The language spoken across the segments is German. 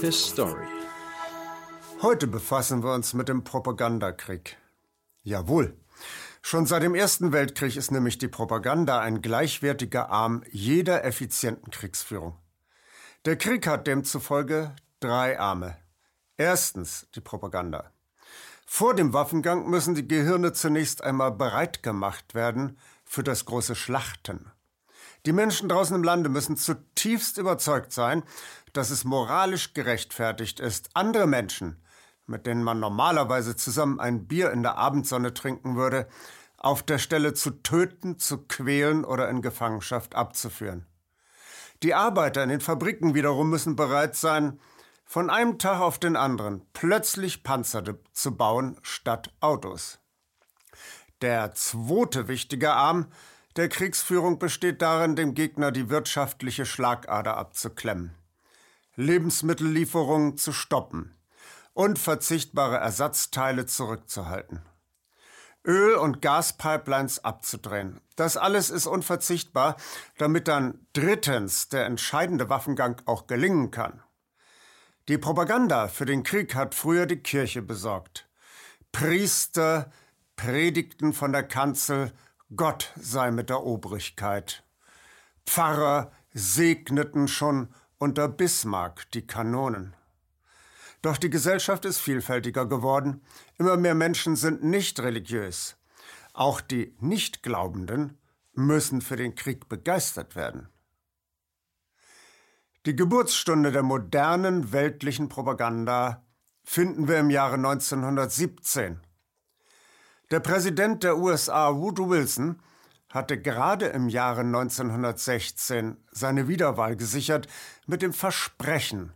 His Story. Heute befassen wir uns mit dem Propagandakrieg. Jawohl. Schon seit dem Ersten Weltkrieg ist nämlich die Propaganda ein gleichwertiger Arm jeder effizienten Kriegsführung. Der Krieg hat demzufolge drei Arme. Erstens die Propaganda. Vor dem Waffengang müssen die Gehirne zunächst einmal bereit gemacht werden für das große Schlachten. Die Menschen draußen im Lande müssen zutiefst überzeugt sein, dass es moralisch gerechtfertigt ist, andere Menschen, mit denen man normalerweise zusammen ein Bier in der Abendsonne trinken würde, auf der Stelle zu töten, zu quälen oder in Gefangenschaft abzuführen. Die Arbeiter in den Fabriken wiederum müssen bereit sein, von einem Tag auf den anderen plötzlich Panzer zu bauen statt Autos. Der zweite wichtige Arm der Kriegsführung besteht darin, dem Gegner die wirtschaftliche Schlagader abzuklemmen, Lebensmittellieferungen zu stoppen und verzichtbare Ersatzteile zurückzuhalten. Öl- und Gaspipelines abzudrehen. Das alles ist unverzichtbar, damit dann drittens der entscheidende Waffengang auch gelingen kann. Die Propaganda für den Krieg hat früher die Kirche besorgt. Priester predigten von der Kanzel, Gott sei mit der Obrigkeit. Pfarrer segneten schon unter Bismarck die Kanonen. Doch die Gesellschaft ist vielfältiger geworden. Immer mehr Menschen sind nicht religiös. Auch die Nichtglaubenden müssen für den Krieg begeistert werden. Die Geburtsstunde der modernen weltlichen Propaganda finden wir im Jahre 1917. Der Präsident der USA, Woodrow Wilson, hatte gerade im Jahre 1916 seine Wiederwahl gesichert mit dem Versprechen,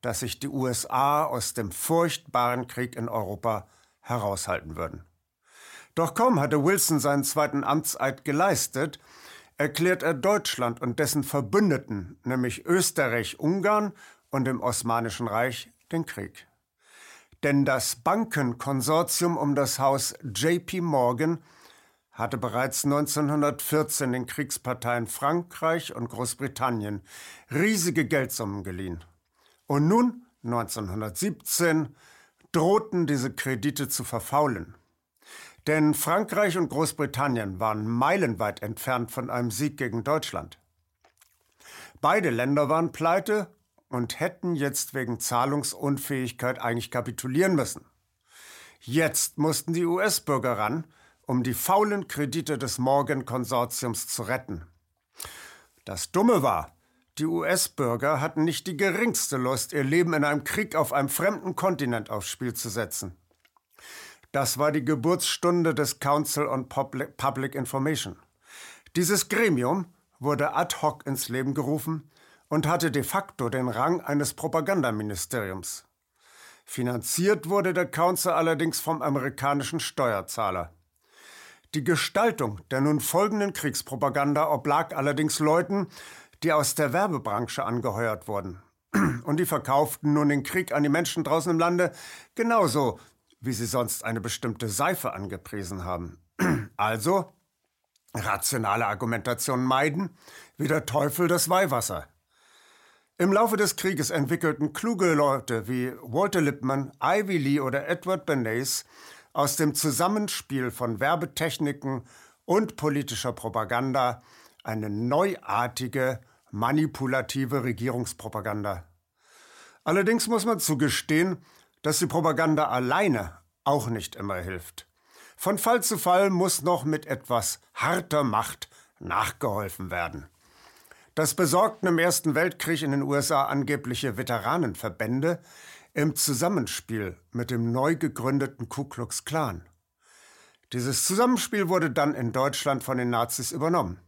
dass sich die USA aus dem furchtbaren Krieg in Europa heraushalten würden. Doch kaum hatte Wilson seinen zweiten Amtseid geleistet, erklärt er Deutschland und dessen Verbündeten, nämlich Österreich, Ungarn und dem Osmanischen Reich, den Krieg. Denn das Bankenkonsortium um das Haus JP Morgan hatte bereits 1914 den Kriegsparteien Frankreich und Großbritannien riesige Geldsummen geliehen. Und nun, 1917, drohten diese Kredite zu verfaulen. Denn Frankreich und Großbritannien waren meilenweit entfernt von einem Sieg gegen Deutschland. Beide Länder waren pleite und hätten jetzt wegen Zahlungsunfähigkeit eigentlich kapitulieren müssen. Jetzt mussten die US-Bürger ran, um die faulen Kredite des Morgan-Konsortiums zu retten. Das Dumme war, die US-Bürger hatten nicht die geringste Lust, ihr Leben in einem Krieg auf einem fremden Kontinent aufs Spiel zu setzen. Das war die Geburtsstunde des Council on Public Information. Dieses Gremium wurde ad hoc ins Leben gerufen und hatte de facto den Rang eines Propagandaministeriums. Finanziert wurde der Council allerdings vom amerikanischen Steuerzahler. Die Gestaltung der nun folgenden Kriegspropaganda oblag allerdings Leuten, die aus der Werbebranche angeheuert wurden. Und die verkauften nun den Krieg an die Menschen draußen im Lande genauso wie sie sonst eine bestimmte Seife angepriesen haben. Also rationale Argumentation meiden, wie der Teufel das Weihwasser. Im Laufe des Krieges entwickelten kluge Leute wie Walter Lippmann, Ivy Lee oder Edward Bernays aus dem Zusammenspiel von Werbetechniken und politischer Propaganda eine neuartige, manipulative Regierungspropaganda. Allerdings muss man zugestehen, dass die Propaganda alleine auch nicht immer hilft. Von Fall zu Fall muss noch mit etwas harter Macht nachgeholfen werden. Das besorgten im Ersten Weltkrieg in den USA angebliche Veteranenverbände im Zusammenspiel mit dem neu gegründeten Ku Klux Klan. Dieses Zusammenspiel wurde dann in Deutschland von den Nazis übernommen.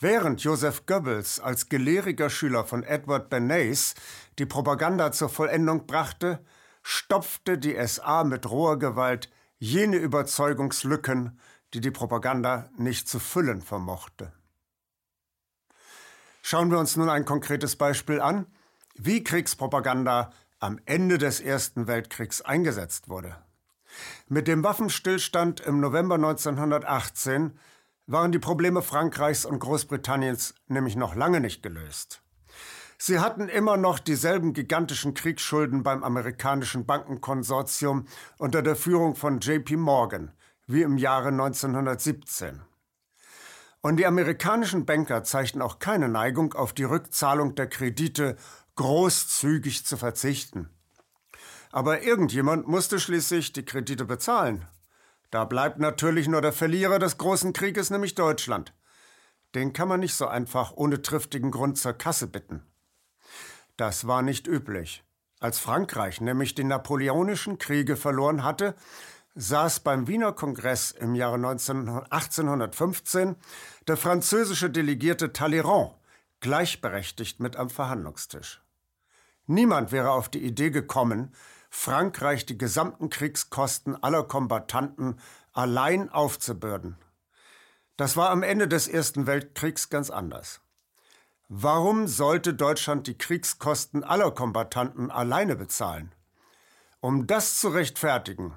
Während Joseph Goebbels als gelehriger Schüler von Edward Bernays die Propaganda zur Vollendung brachte, stopfte die SA mit roher Gewalt jene Überzeugungslücken, die die Propaganda nicht zu füllen vermochte. Schauen wir uns nun ein konkretes Beispiel an, wie Kriegspropaganda am Ende des Ersten Weltkriegs eingesetzt wurde. Mit dem Waffenstillstand im November 1918 waren die Probleme Frankreichs und Großbritanniens nämlich noch lange nicht gelöst. Sie hatten immer noch dieselben gigantischen Kriegsschulden beim amerikanischen Bankenkonsortium unter der Führung von JP Morgan wie im Jahre 1917. Und die amerikanischen Banker zeigten auch keine Neigung, auf die Rückzahlung der Kredite großzügig zu verzichten. Aber irgendjemand musste schließlich die Kredite bezahlen. Da bleibt natürlich nur der Verlierer des großen Krieges, nämlich Deutschland. Den kann man nicht so einfach ohne triftigen Grund zur Kasse bitten. Das war nicht üblich. Als Frankreich nämlich die napoleonischen Kriege verloren hatte, saß beim Wiener Kongress im Jahre 1815 der französische Delegierte Talleyrand gleichberechtigt mit am Verhandlungstisch. Niemand wäre auf die Idee gekommen, Frankreich die gesamten Kriegskosten aller Kombattanten allein aufzubürden. Das war am Ende des Ersten Weltkriegs ganz anders. Warum sollte Deutschland die Kriegskosten aller Kombattanten alleine bezahlen? Um das zu rechtfertigen,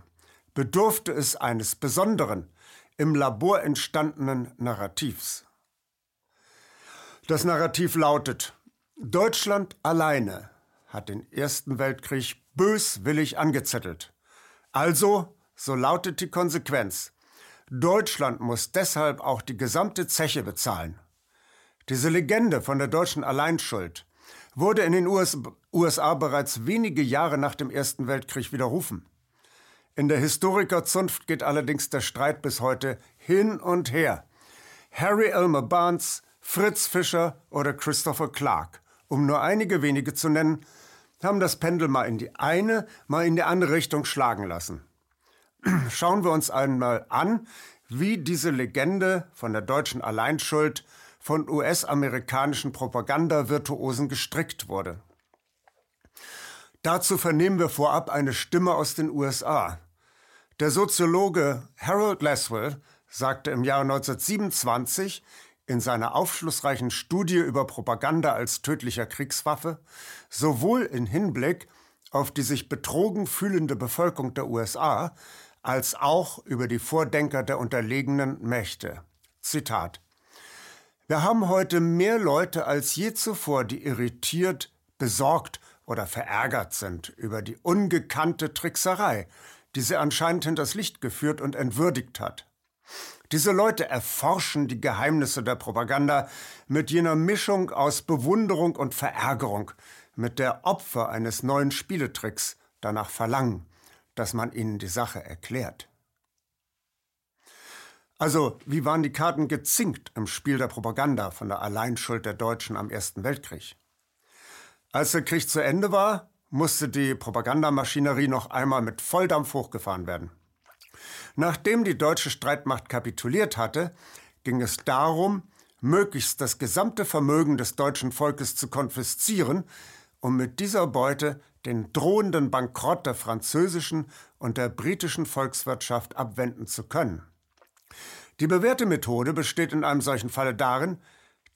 bedurfte es eines besonderen, im Labor entstandenen Narrativs. Das Narrativ lautet, Deutschland alleine hat den Ersten Weltkrieg böswillig angezettelt. Also, so lautet die Konsequenz, Deutschland muss deshalb auch die gesamte Zeche bezahlen. Diese Legende von der deutschen Alleinschuld wurde in den USA bereits wenige Jahre nach dem Ersten Weltkrieg widerrufen. In der Historikerzunft geht allerdings der Streit bis heute hin und her. Harry Elmer Barnes, Fritz Fischer oder Christopher Clark, um nur einige wenige zu nennen, haben das Pendel mal in die eine, mal in die andere Richtung schlagen lassen. Schauen wir uns einmal an, wie diese Legende von der deutschen Alleinschuld von US-amerikanischen Propagandavirtuosen gestrickt wurde. Dazu vernehmen wir vorab eine Stimme aus den USA. Der Soziologe Harold Laswell sagte im Jahr 1927 in seiner aufschlussreichen Studie über Propaganda als tödlicher Kriegswaffe, sowohl in Hinblick auf die sich betrogen fühlende Bevölkerung der USA, als auch über die Vordenker der unterlegenen Mächte. Zitat wir haben heute mehr Leute als je zuvor, die irritiert, besorgt oder verärgert sind über die ungekannte Trickserei, die sie anscheinend hinters Licht geführt und entwürdigt hat. Diese Leute erforschen die Geheimnisse der Propaganda mit jener Mischung aus Bewunderung und Verärgerung, mit der Opfer eines neuen Spieletricks danach verlangen, dass man ihnen die Sache erklärt. Also, wie waren die Karten gezinkt im Spiel der Propaganda von der Alleinschuld der Deutschen am Ersten Weltkrieg? Als der Krieg zu Ende war, musste die Propagandamaschinerie noch einmal mit Volldampf hochgefahren werden. Nachdem die deutsche Streitmacht kapituliert hatte, ging es darum, möglichst das gesamte Vermögen des deutschen Volkes zu konfiszieren, um mit dieser Beute den drohenden Bankrott der französischen und der britischen Volkswirtschaft abwenden zu können. Die bewährte Methode besteht in einem solchen Falle darin,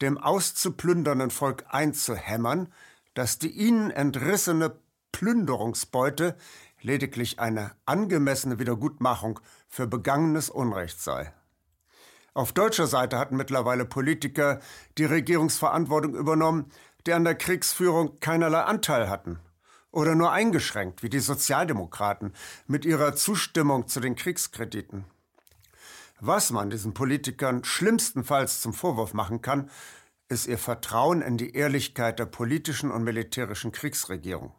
dem auszuplündernden Volk einzuhämmern, dass die ihnen entrissene Plünderungsbeute lediglich eine angemessene Wiedergutmachung für begangenes Unrecht sei. Auf deutscher Seite hatten mittlerweile Politiker die Regierungsverantwortung übernommen, die an der Kriegsführung keinerlei Anteil hatten oder nur eingeschränkt, wie die Sozialdemokraten mit ihrer Zustimmung zu den Kriegskrediten. Was man diesen Politikern schlimmstenfalls zum Vorwurf machen kann, ist ihr Vertrauen in die Ehrlichkeit der politischen und militärischen Kriegsregierung.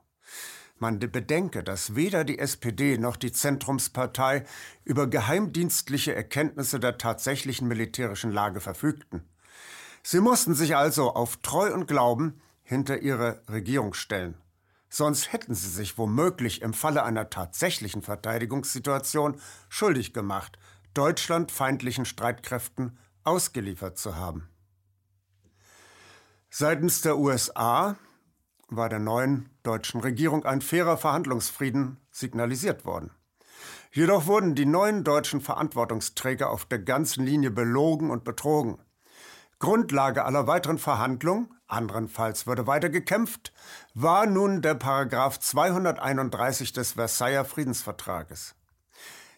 Man bedenke, dass weder die SPD noch die Zentrumspartei über geheimdienstliche Erkenntnisse der tatsächlichen militärischen Lage verfügten. Sie mussten sich also auf Treu und Glauben hinter ihre Regierung stellen. Sonst hätten sie sich womöglich im Falle einer tatsächlichen Verteidigungssituation schuldig gemacht deutschlandfeindlichen Streitkräften ausgeliefert zu haben. Seitens der USA war der neuen deutschen Regierung ein fairer Verhandlungsfrieden signalisiert worden. Jedoch wurden die neuen deutschen Verantwortungsträger auf der ganzen Linie belogen und betrogen. Grundlage aller weiteren Verhandlungen, anderenfalls würde weiter gekämpft, war nun der Paragraph 231 des Versailler Friedensvertrages.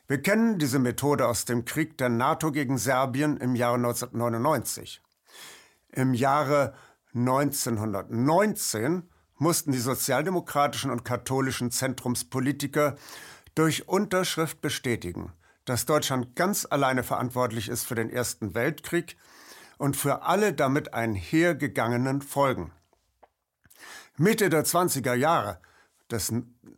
Wir kennen diese Methode aus dem Krieg der NATO gegen Serbien im Jahre 1999. Im Jahre 1919 mussten die sozialdemokratischen und katholischen Zentrumspolitiker durch Unterschrift bestätigen, dass Deutschland ganz alleine verantwortlich ist für den Ersten Weltkrieg und für alle damit einhergegangenen Folgen. Mitte der 20er Jahre des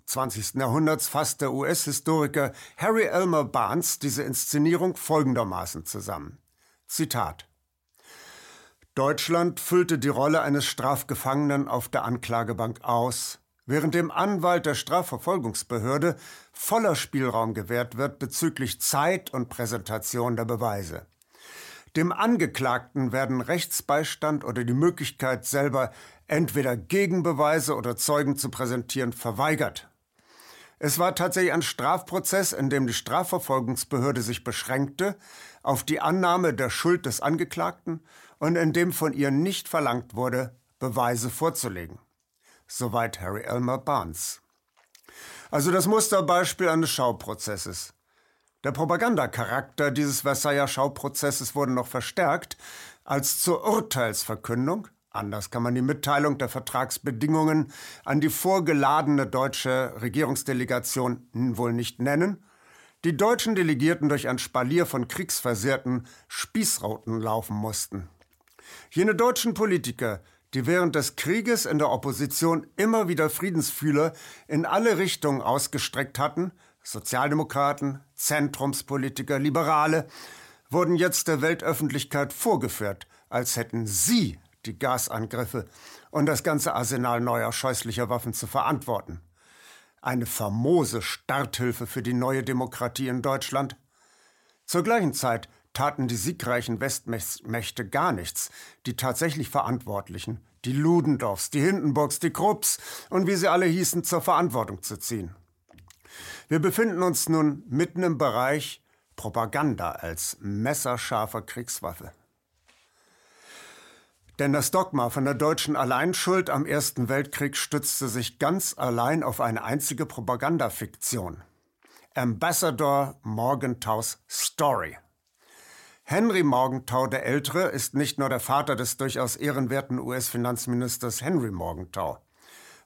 20. Jahrhunderts fasst der US-Historiker Harry Elmer Barnes diese Inszenierung folgendermaßen zusammen. Zitat Deutschland füllte die Rolle eines Strafgefangenen auf der Anklagebank aus, während dem Anwalt der Strafverfolgungsbehörde voller Spielraum gewährt wird bezüglich Zeit und Präsentation der Beweise. Dem Angeklagten werden Rechtsbeistand oder die Möglichkeit, selber entweder Gegenbeweise oder Zeugen zu präsentieren, verweigert. Es war tatsächlich ein Strafprozess, in dem die Strafverfolgungsbehörde sich beschränkte auf die Annahme der Schuld des Angeklagten und in dem von ihr nicht verlangt wurde, Beweise vorzulegen. Soweit Harry Elmer Barnes. Also das Musterbeispiel eines Schauprozesses. Der Propagandacharakter dieses Versailler Schauprozesses wurde noch verstärkt, als zur Urteilsverkündung, anders kann man die Mitteilung der Vertragsbedingungen an die vorgeladene deutsche Regierungsdelegation wohl nicht nennen, die deutschen Delegierten durch ein Spalier von kriegsversehrten Spießrauten laufen mussten. Jene deutschen Politiker, die während des Krieges in der Opposition immer wieder Friedensfühler in alle Richtungen ausgestreckt hatten, Sozialdemokraten, Zentrumspolitiker, Liberale, wurden jetzt der Weltöffentlichkeit vorgeführt, als hätten sie die Gasangriffe und das ganze Arsenal neuer scheußlicher Waffen zu verantworten. Eine famose Starthilfe für die neue Demokratie in Deutschland. Zur gleichen Zeit taten die siegreichen Westmächte gar nichts, die tatsächlich Verantwortlichen, die Ludendorffs, die Hindenburgs, die Krupps und wie sie alle hießen, zur Verantwortung zu ziehen. Wir befinden uns nun mitten im Bereich Propaganda als messerscharfer Kriegswaffe. Denn das Dogma von der deutschen Alleinschuld am Ersten Weltkrieg stützte sich ganz allein auf eine einzige Propagandafiktion. Ambassador Morgenthau's Story. Henry Morgenthau der Ältere ist nicht nur der Vater des durchaus ehrenwerten US-Finanzministers Henry Morgenthau.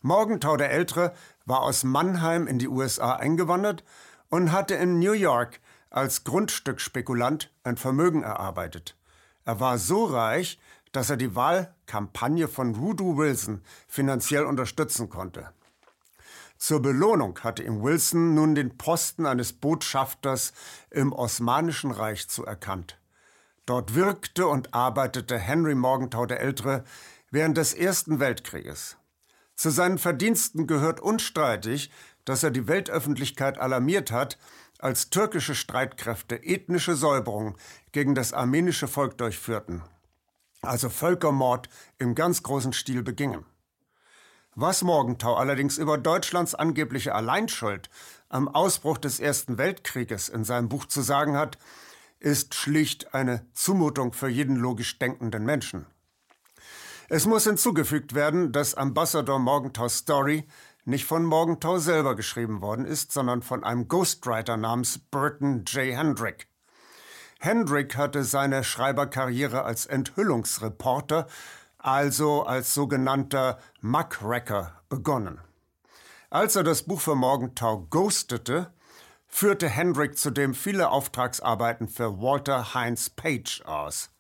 Morgenthau der Ältere war aus Mannheim in die USA eingewandert und hatte in New York als Grundstückspekulant ein Vermögen erarbeitet. Er war so reich, dass er die Wahlkampagne von Woodrow Wilson finanziell unterstützen konnte. Zur Belohnung hatte ihm Wilson nun den Posten eines Botschafters im Osmanischen Reich zuerkannt. Dort wirkte und arbeitete Henry Morgenthau der Ältere während des Ersten Weltkrieges. Zu seinen Verdiensten gehört unstreitig, dass er die Weltöffentlichkeit alarmiert hat, als türkische Streitkräfte ethnische Säuberungen gegen das armenische Volk durchführten, also Völkermord im ganz großen Stil begingen. Was Morgenthau allerdings über Deutschlands angebliche Alleinschuld am Ausbruch des Ersten Weltkrieges in seinem Buch zu sagen hat, ist schlicht eine Zumutung für jeden logisch denkenden Menschen. Es muss hinzugefügt werden, dass Ambassador Morgenthau's Story nicht von Morgenthau selber geschrieben worden ist, sondern von einem Ghostwriter namens Burton J. Hendrick. Hendrick hatte seine Schreiberkarriere als Enthüllungsreporter, also als sogenannter Muckracker, begonnen. Als er das Buch für Morgenthau ghostete, führte Hendrick zudem viele Auftragsarbeiten für Walter Heinz Page aus.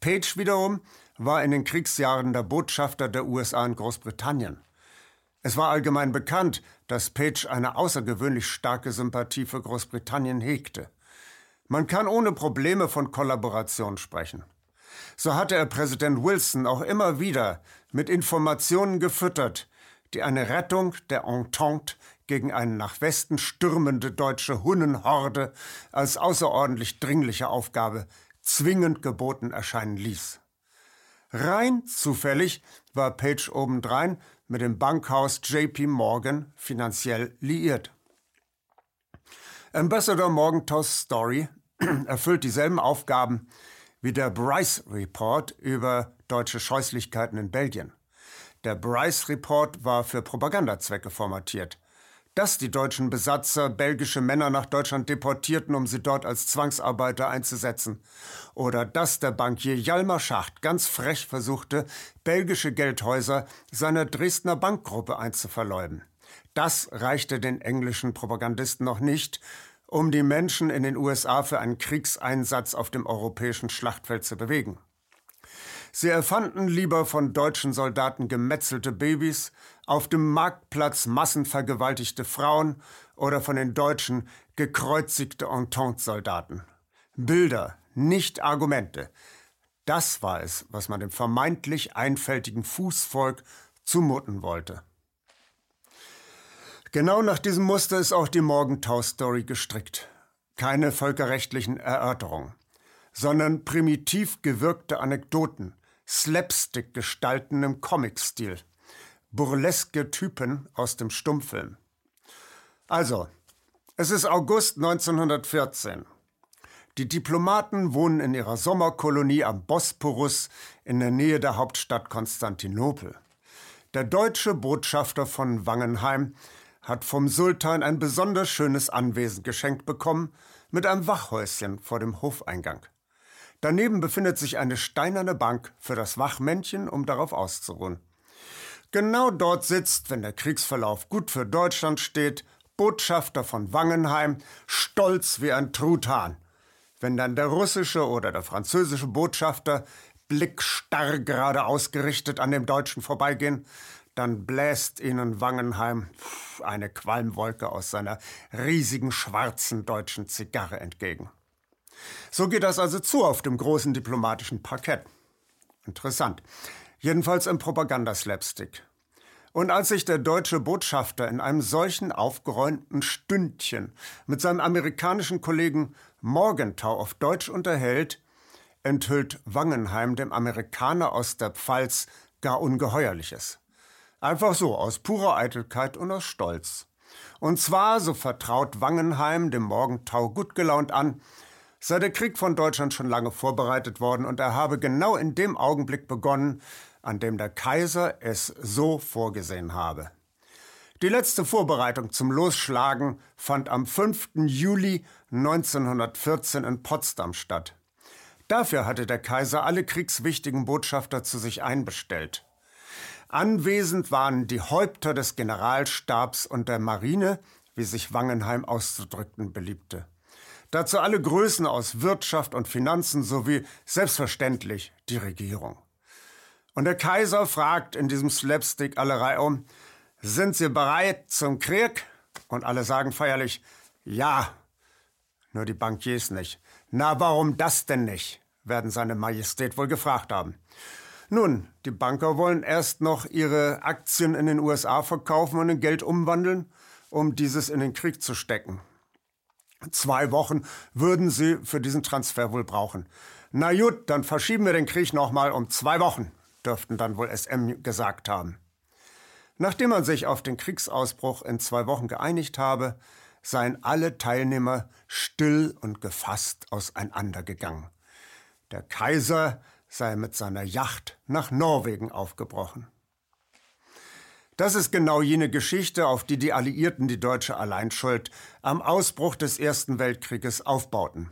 Page wiederum war in den Kriegsjahren der Botschafter der USA in Großbritannien. Es war allgemein bekannt, dass Page eine außergewöhnlich starke Sympathie für Großbritannien hegte. Man kann ohne Probleme von Kollaboration sprechen. So hatte er Präsident Wilson auch immer wieder mit Informationen gefüttert, die eine Rettung der Entente gegen eine nach Westen stürmende deutsche Hunnenhorde als außerordentlich dringliche Aufgabe zwingend geboten erscheinen ließ. Rein zufällig war Page obendrein mit dem Bankhaus JP Morgan finanziell liiert. Ambassador Morgenthau's Story erfüllt dieselben Aufgaben wie der Bryce Report über deutsche Scheußlichkeiten in Belgien. Der Bryce Report war für Propagandazwecke formatiert. dass die deutschen Besatzer belgische Männer nach Deutschland deportierten, um sie dort als Zwangsarbeiter einzusetzen. Oder dass der Bankier Jalmar Schacht ganz frech versuchte, belgische Geldhäuser seiner Dresdner Bankgruppe einzuverleiben. Das reichte den englischen Propagandisten noch nicht, um die Menschen in den USA für einen Kriegseinsatz auf dem europäischen Schlachtfeld zu bewegen. Sie erfanden lieber von deutschen Soldaten gemetzelte Babys, auf dem Marktplatz massenvergewaltigte Frauen oder von den Deutschen gekreuzigte Entente-Soldaten. Bilder, nicht Argumente. Das war es, was man dem vermeintlich einfältigen Fußvolk zumuten wollte. Genau nach diesem Muster ist auch die Morgenthau-Story gestrickt. Keine völkerrechtlichen Erörterungen, sondern primitiv gewirkte Anekdoten, Slapstick-Gestalten im Comic-Stil, burleske Typen aus dem Stummfilm. Also, es ist August 1914. Die Diplomaten wohnen in ihrer Sommerkolonie am Bosporus in der Nähe der Hauptstadt Konstantinopel. Der deutsche Botschafter von Wangenheim hat vom Sultan ein besonders schönes Anwesen geschenkt bekommen mit einem Wachhäuschen vor dem Hofeingang. Daneben befindet sich eine steinerne Bank für das Wachmännchen, um darauf auszuruhen. Genau dort sitzt, wenn der Kriegsverlauf gut für Deutschland steht, Botschafter von Wangenheim, stolz wie ein Truthahn. Wenn dann der russische oder der französische Botschafter blickstarr gerade ausgerichtet an dem Deutschen vorbeigehen, dann bläst ihnen Wangenheim eine Qualmwolke aus seiner riesigen schwarzen deutschen Zigarre entgegen. So geht das also zu auf dem großen diplomatischen Parkett. Interessant. Jedenfalls im Propagandaslapstick. Und als sich der deutsche Botschafter in einem solchen aufgeräumten Stündchen mit seinem amerikanischen Kollegen Morgenthau auf Deutsch unterhält, enthüllt Wangenheim dem Amerikaner aus der Pfalz gar Ungeheuerliches. Einfach so, aus purer Eitelkeit und aus Stolz. Und zwar, so vertraut Wangenheim dem Morgentau gut gelaunt an, sei der Krieg von Deutschland schon lange vorbereitet worden und er habe genau in dem Augenblick begonnen, an dem der Kaiser es so vorgesehen habe. Die letzte Vorbereitung zum Losschlagen fand am 5. Juli 1914 in Potsdam statt. Dafür hatte der Kaiser alle kriegswichtigen Botschafter zu sich einbestellt. Anwesend waren die Häupter des Generalstabs und der Marine, wie sich Wangenheim auszudrücken beliebte. Dazu alle Größen aus Wirtschaft und Finanzen sowie selbstverständlich die Regierung. Und der Kaiser fragt in diesem Slapstick alle reihum, sind Sie bereit zum Krieg? Und alle sagen feierlich, ja. Nur die Bankiers nicht. Na, warum das denn nicht? werden seine Majestät wohl gefragt haben. Nun, die Banker wollen erst noch ihre Aktien in den USA verkaufen und in Geld umwandeln, um dieses in den Krieg zu stecken. Zwei Wochen würden sie für diesen Transfer wohl brauchen. Na gut, dann verschieben wir den Krieg nochmal um zwei Wochen, dürften dann wohl SM gesagt haben. Nachdem man sich auf den Kriegsausbruch in zwei Wochen geeinigt habe, seien alle Teilnehmer still und gefasst auseinandergegangen. Der Kaiser sei mit seiner Yacht nach Norwegen aufgebrochen. Das ist genau jene Geschichte, auf die die Alliierten die deutsche Alleinschuld am Ausbruch des Ersten Weltkrieges aufbauten.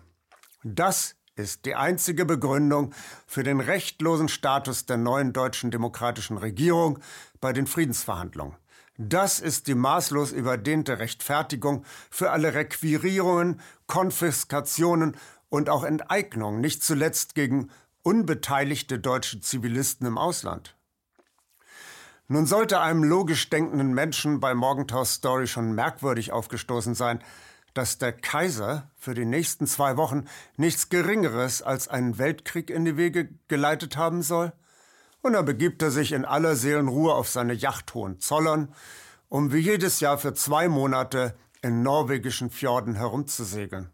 Das ist die einzige Begründung für den rechtlosen Status der neuen deutschen demokratischen Regierung bei den Friedensverhandlungen. Das ist die maßlos überdehnte Rechtfertigung für alle Requirierungen, Konfiskationen und auch Enteignungen, nicht zuletzt gegen unbeteiligte deutsche Zivilisten im Ausland. Nun sollte einem logisch denkenden Menschen bei Morgenthaus Story schon merkwürdig aufgestoßen sein, dass der Kaiser für die nächsten zwei Wochen nichts Geringeres als einen Weltkrieg in die Wege geleitet haben soll, und er begibt er sich in aller Seelenruhe auf seine Yacht Hohenzollern, um wie jedes Jahr für zwei Monate in norwegischen Fjorden herumzusegeln.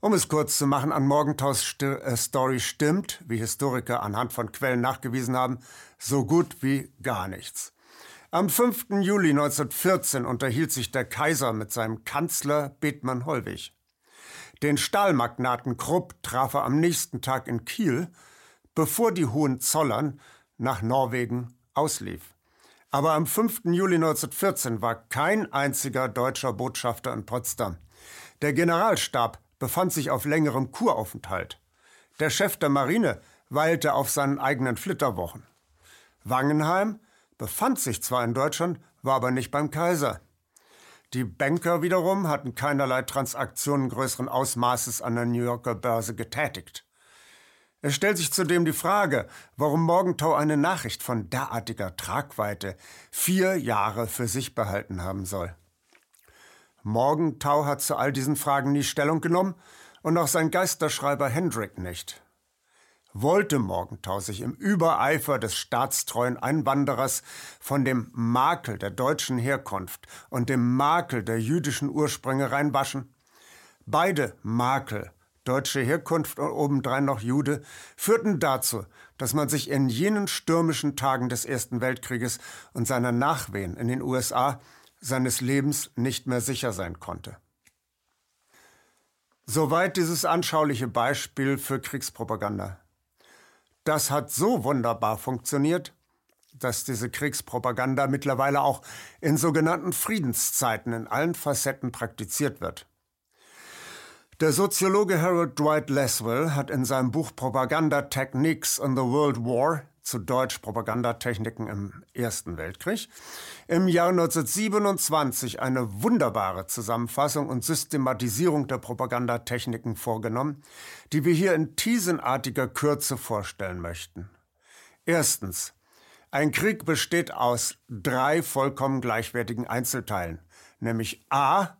Um es kurz zu machen, an Morgenthaus St äh, Story stimmt, wie Historiker anhand von Quellen nachgewiesen haben, so gut wie gar nichts. Am 5. Juli 1914 unterhielt sich der Kaiser mit seinem Kanzler Bethmann Hollwig. Den Stahlmagnaten Krupp traf er am nächsten Tag in Kiel, bevor die Hohenzollern nach Norwegen auslief. Aber am 5. Juli 1914 war kein einziger deutscher Botschafter in Potsdam. Der Generalstab befand sich auf längerem Kuraufenthalt. Der Chef der Marine weilte auf seinen eigenen Flitterwochen. Wangenheim befand sich zwar in Deutschland, war aber nicht beim Kaiser. Die Banker wiederum hatten keinerlei Transaktionen größeren Ausmaßes an der New Yorker Börse getätigt. Es stellt sich zudem die Frage, warum Morgenthau eine Nachricht von derartiger Tragweite vier Jahre für sich behalten haben soll. Morgenthau hat zu all diesen Fragen nie Stellung genommen und auch sein Geisterschreiber Hendrick nicht wollte Morgenthau sich im Übereifer des staatstreuen Einwanderers von dem Makel der deutschen Herkunft und dem Makel der jüdischen Ursprünge reinwaschen? Beide Makel, deutsche Herkunft und obendrein noch Jude, führten dazu, dass man sich in jenen stürmischen Tagen des Ersten Weltkrieges und seiner Nachwehen in den USA seines Lebens nicht mehr sicher sein konnte. Soweit dieses anschauliche Beispiel für Kriegspropaganda. Das hat so wunderbar funktioniert, dass diese Kriegspropaganda mittlerweile auch in sogenannten Friedenszeiten in allen Facetten praktiziert wird. Der Soziologe Harold Dwight Laswell hat in seinem Buch Propaganda Techniques in the World War zu Deutsch Propagandatechniken im Ersten Weltkrieg, im Jahr 1927 eine wunderbare Zusammenfassung und Systematisierung der Propagandatechniken vorgenommen, die wir hier in teasenartiger Kürze vorstellen möchten. Erstens. Ein Krieg besteht aus drei vollkommen gleichwertigen Einzelteilen, nämlich A.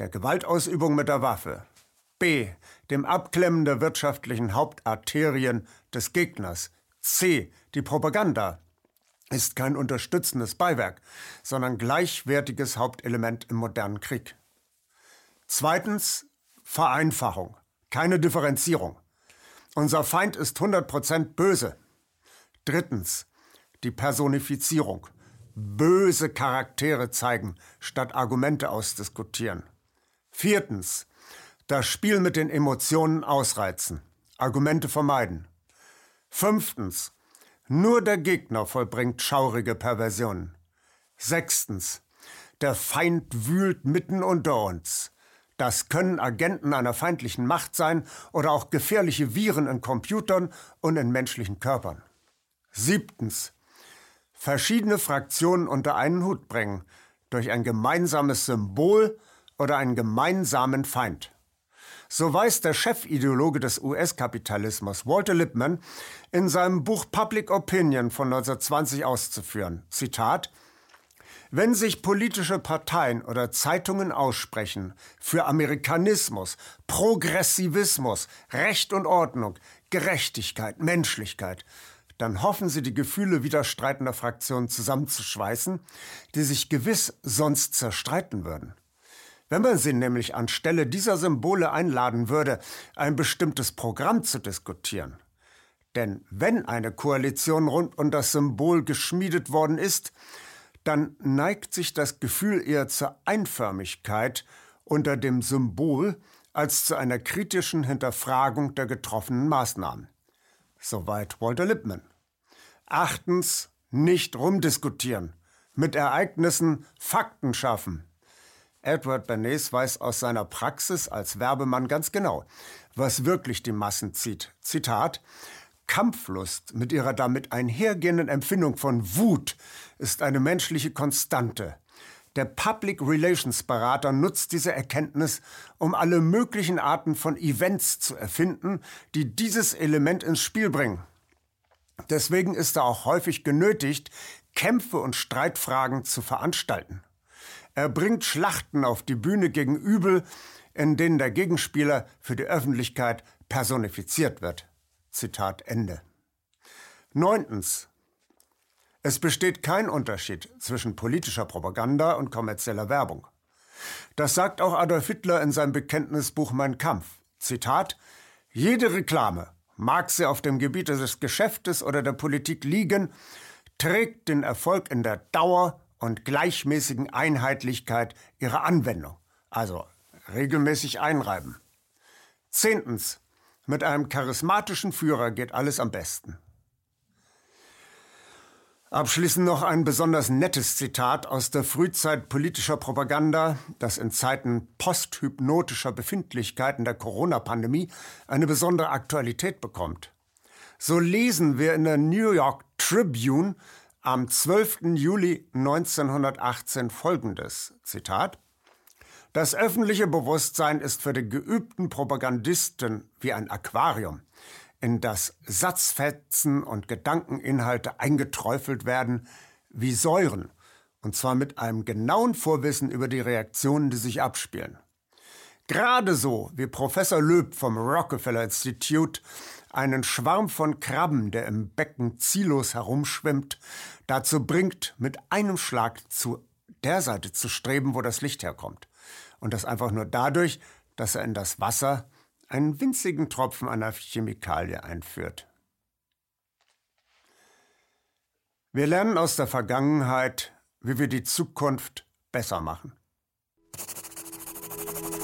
der Gewaltausübung mit der Waffe, B. dem Abklemmen der wirtschaftlichen Hauptarterien des Gegners, C. Die Propaganda ist kein unterstützendes Beiwerk, sondern gleichwertiges Hauptelement im modernen Krieg. Zweitens Vereinfachung, keine Differenzierung. Unser Feind ist 100% böse. Drittens die Personifizierung. Böse Charaktere zeigen, statt Argumente ausdiskutieren. Viertens das Spiel mit den Emotionen ausreizen, Argumente vermeiden. Fünftens. Nur der Gegner vollbringt schaurige Perversionen. Sechstens. Der Feind wühlt mitten unter uns. Das können Agenten einer feindlichen Macht sein oder auch gefährliche Viren in Computern und in menschlichen Körpern. Siebtens. Verschiedene Fraktionen unter einen Hut bringen durch ein gemeinsames Symbol oder einen gemeinsamen Feind. So weiß der Chefideologe des US-Kapitalismus, Walter Lippmann, in seinem Buch Public Opinion von 1920 auszuführen. Zitat wenn sich politische Parteien oder Zeitungen aussprechen für Amerikanismus, Progressivismus, Recht und Ordnung, Gerechtigkeit, Menschlichkeit, dann hoffen sie, die Gefühle widerstreitender Fraktionen zusammenzuschweißen, die sich gewiss sonst zerstreiten würden. Wenn man sie nämlich anstelle dieser Symbole einladen würde, ein bestimmtes Programm zu diskutieren, denn wenn eine Koalition rund um das Symbol geschmiedet worden ist, dann neigt sich das Gefühl eher zur Einförmigkeit unter dem Symbol als zu einer kritischen Hinterfragung der getroffenen Maßnahmen. Soweit Walter Lippmann. Achtens, nicht rumdiskutieren, mit Ereignissen Fakten schaffen. Edward Bernays weiß aus seiner Praxis als Werbemann ganz genau, was wirklich die Massen zieht. Zitat Kampflust mit ihrer damit einhergehenden Empfindung von Wut ist eine menschliche Konstante. Der Public Relations Berater nutzt diese Erkenntnis, um alle möglichen Arten von Events zu erfinden, die dieses Element ins Spiel bringen. Deswegen ist er auch häufig genötigt, Kämpfe und Streitfragen zu veranstalten. Er bringt Schlachten auf die Bühne gegen Übel, in denen der Gegenspieler für die Öffentlichkeit personifiziert wird. Zitat Ende. Neuntens. Es besteht kein Unterschied zwischen politischer Propaganda und kommerzieller Werbung. Das sagt auch Adolf Hitler in seinem Bekenntnisbuch Mein Kampf. Zitat Jede Reklame, mag sie auf dem Gebiete des Geschäftes oder der Politik liegen, trägt den Erfolg in der Dauer und gleichmäßigen Einheitlichkeit ihrer Anwendung, also regelmäßig einreiben. Zehntens. Mit einem charismatischen Führer geht alles am besten. Abschließend noch ein besonders nettes Zitat aus der Frühzeit politischer Propaganda, das in Zeiten posthypnotischer Befindlichkeiten der Corona-Pandemie eine besondere Aktualität bekommt. So lesen wir in der New York Tribune am 12. Juli 1918 folgendes Zitat Das öffentliche Bewusstsein ist für den geübten Propagandisten wie ein Aquarium in das Satzfetzen und Gedankeninhalte eingeträufelt werden wie Säuren, und zwar mit einem genauen Vorwissen über die Reaktionen, die sich abspielen. Gerade so wie Professor Löb vom Rockefeller Institute einen Schwarm von Krabben, der im Becken ziellos herumschwimmt, dazu bringt, mit einem Schlag zu der Seite zu streben, wo das Licht herkommt. Und das einfach nur dadurch, dass er in das Wasser einen winzigen Tropfen einer Chemikalie einführt. Wir lernen aus der Vergangenheit, wie wir die Zukunft besser machen.